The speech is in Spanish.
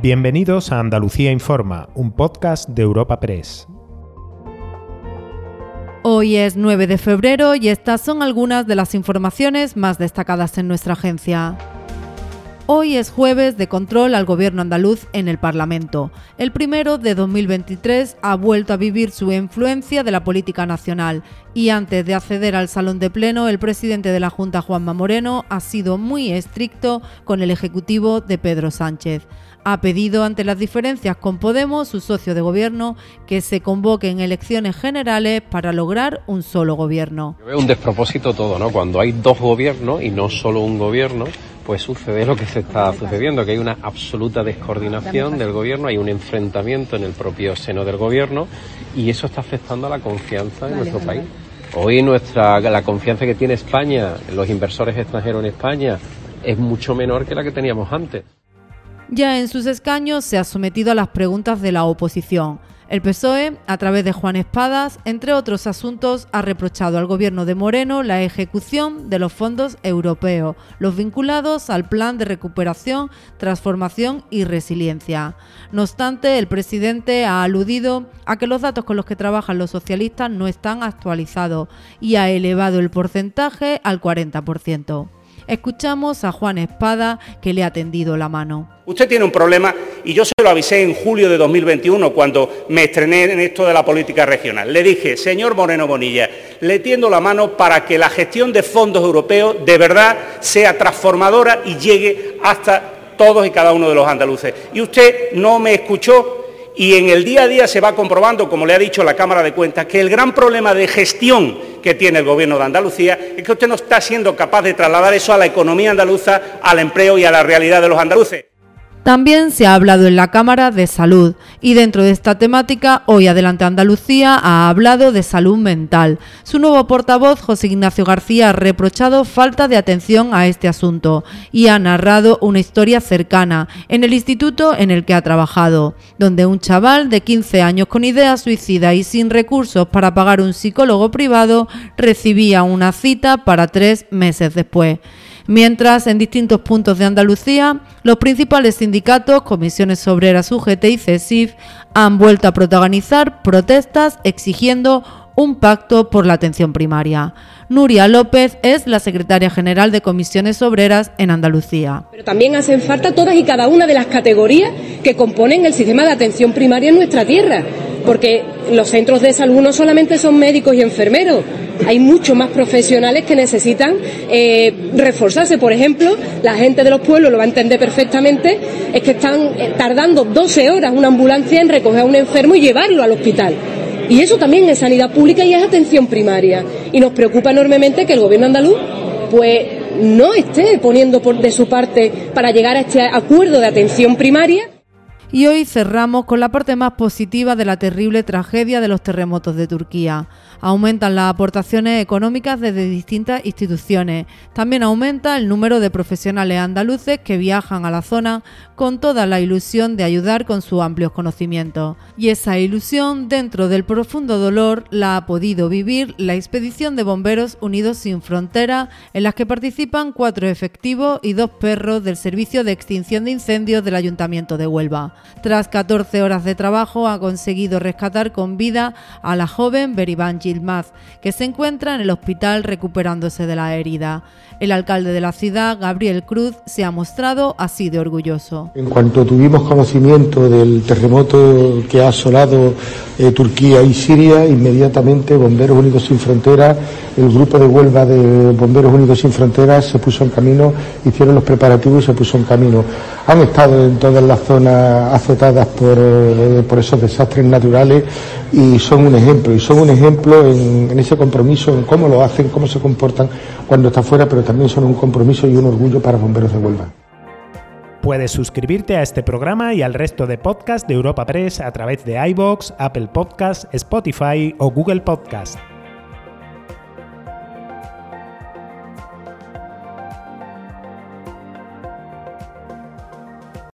Bienvenidos a Andalucía Informa, un podcast de Europa Press. Hoy es 9 de febrero y estas son algunas de las informaciones más destacadas en nuestra agencia. Hoy es jueves de control al gobierno andaluz en el Parlamento. El primero de 2023 ha vuelto a vivir su influencia de la política nacional y antes de acceder al salón de pleno, el presidente de la Junta, Juanma Moreno, ha sido muy estricto con el Ejecutivo de Pedro Sánchez. Ha pedido ante las diferencias con Podemos, su socio de gobierno, que se convoquen elecciones generales para lograr un solo gobierno. Yo veo un despropósito todo, ¿no? Cuando hay dos gobiernos y no solo un gobierno, pues sucede lo que se está sucediendo, que hay una absoluta descoordinación del gobierno, hay un enfrentamiento en el propio seno del gobierno y eso está afectando a la confianza en nuestro país. Hoy nuestra la confianza que tiene España, los inversores extranjeros en España, es mucho menor que la que teníamos antes. Ya en sus escaños se ha sometido a las preguntas de la oposición. El PSOE, a través de Juan Espadas, entre otros asuntos, ha reprochado al gobierno de Moreno la ejecución de los fondos europeos, los vinculados al Plan de Recuperación, Transformación y Resiliencia. No obstante, el presidente ha aludido a que los datos con los que trabajan los socialistas no están actualizados y ha elevado el porcentaje al 40%. Escuchamos a Juan Espada que le ha tendido la mano. Usted tiene un problema y yo se lo avisé en julio de 2021 cuando me estrené en esto de la política regional. Le dije, señor Moreno Bonilla, le tiendo la mano para que la gestión de fondos europeos de verdad sea transformadora y llegue hasta todos y cada uno de los andaluces. Y usted no me escuchó y en el día a día se va comprobando, como le ha dicho la Cámara de Cuentas, que el gran problema de gestión que tiene el Gobierno de Andalucía es que usted no está siendo capaz de trasladar eso a la economía andaluza, al empleo y a la realidad de los andaluces. También se ha hablado en la Cámara de Salud y dentro de esta temática, hoy Adelante Andalucía ha hablado de salud mental. Su nuevo portavoz, José Ignacio García, ha reprochado falta de atención a este asunto y ha narrado una historia cercana en el instituto en el que ha trabajado, donde un chaval de 15 años con ideas suicida y sin recursos para pagar un psicólogo privado recibía una cita para tres meses después mientras en distintos puntos de Andalucía los principales sindicatos, comisiones obreras UGT y CESIF han vuelto a protagonizar protestas exigiendo un pacto por la atención primaria. Nuria López es la secretaria general de Comisiones Obreras en Andalucía. Pero también hacen falta todas y cada una de las categorías que componen el sistema de atención primaria en nuestra tierra, porque los centros de salud no solamente son médicos y enfermeros, hay muchos más profesionales que necesitan eh, reforzarse. Por ejemplo, la gente de los pueblos lo va a entender perfectamente, es que están eh, tardando 12 horas una ambulancia en recoger a un enfermo y llevarlo al hospital. Y eso también es sanidad pública y es atención primaria. Y nos preocupa enormemente que el gobierno andaluz pues no esté poniendo de su parte para llegar a este acuerdo de atención primaria. Y hoy cerramos con la parte más positiva de la terrible tragedia de los terremotos de Turquía. Aumentan las aportaciones económicas desde distintas instituciones. También aumenta el número de profesionales andaluces que viajan a la zona con toda la ilusión de ayudar con sus amplios conocimientos. Y esa ilusión, dentro del profundo dolor, la ha podido vivir la expedición de Bomberos Unidos Sin Frontera, en las que participan cuatro efectivos y dos perros del Servicio de Extinción de Incendios del Ayuntamiento de Huelva. Tras 14 horas de trabajo, ha conseguido rescatar con vida a la joven Beribán Gilmaz, que se encuentra en el hospital recuperándose de la herida. El alcalde de la ciudad, Gabriel Cruz, se ha mostrado así de orgulloso. En cuanto tuvimos conocimiento del terremoto que ha asolado eh, Turquía y Siria, inmediatamente Bomberos Unidos Sin Fronteras, el grupo de Huelva de Bomberos Unidos Sin Fronteras se puso en camino, hicieron los preparativos y se puso en camino. Han estado en todas las zonas azotadas por, eh, por esos desastres naturales y son un ejemplo, y son un ejemplo en, ese compromiso, en cómo lo hacen, cómo se comportan cuando está fuera, pero también son un compromiso y un orgullo para Bomberos de Huelva. Puedes suscribirte a este programa y al resto de podcasts de Europa Press a través de iBox, Apple Podcasts, Spotify o Google Podcasts.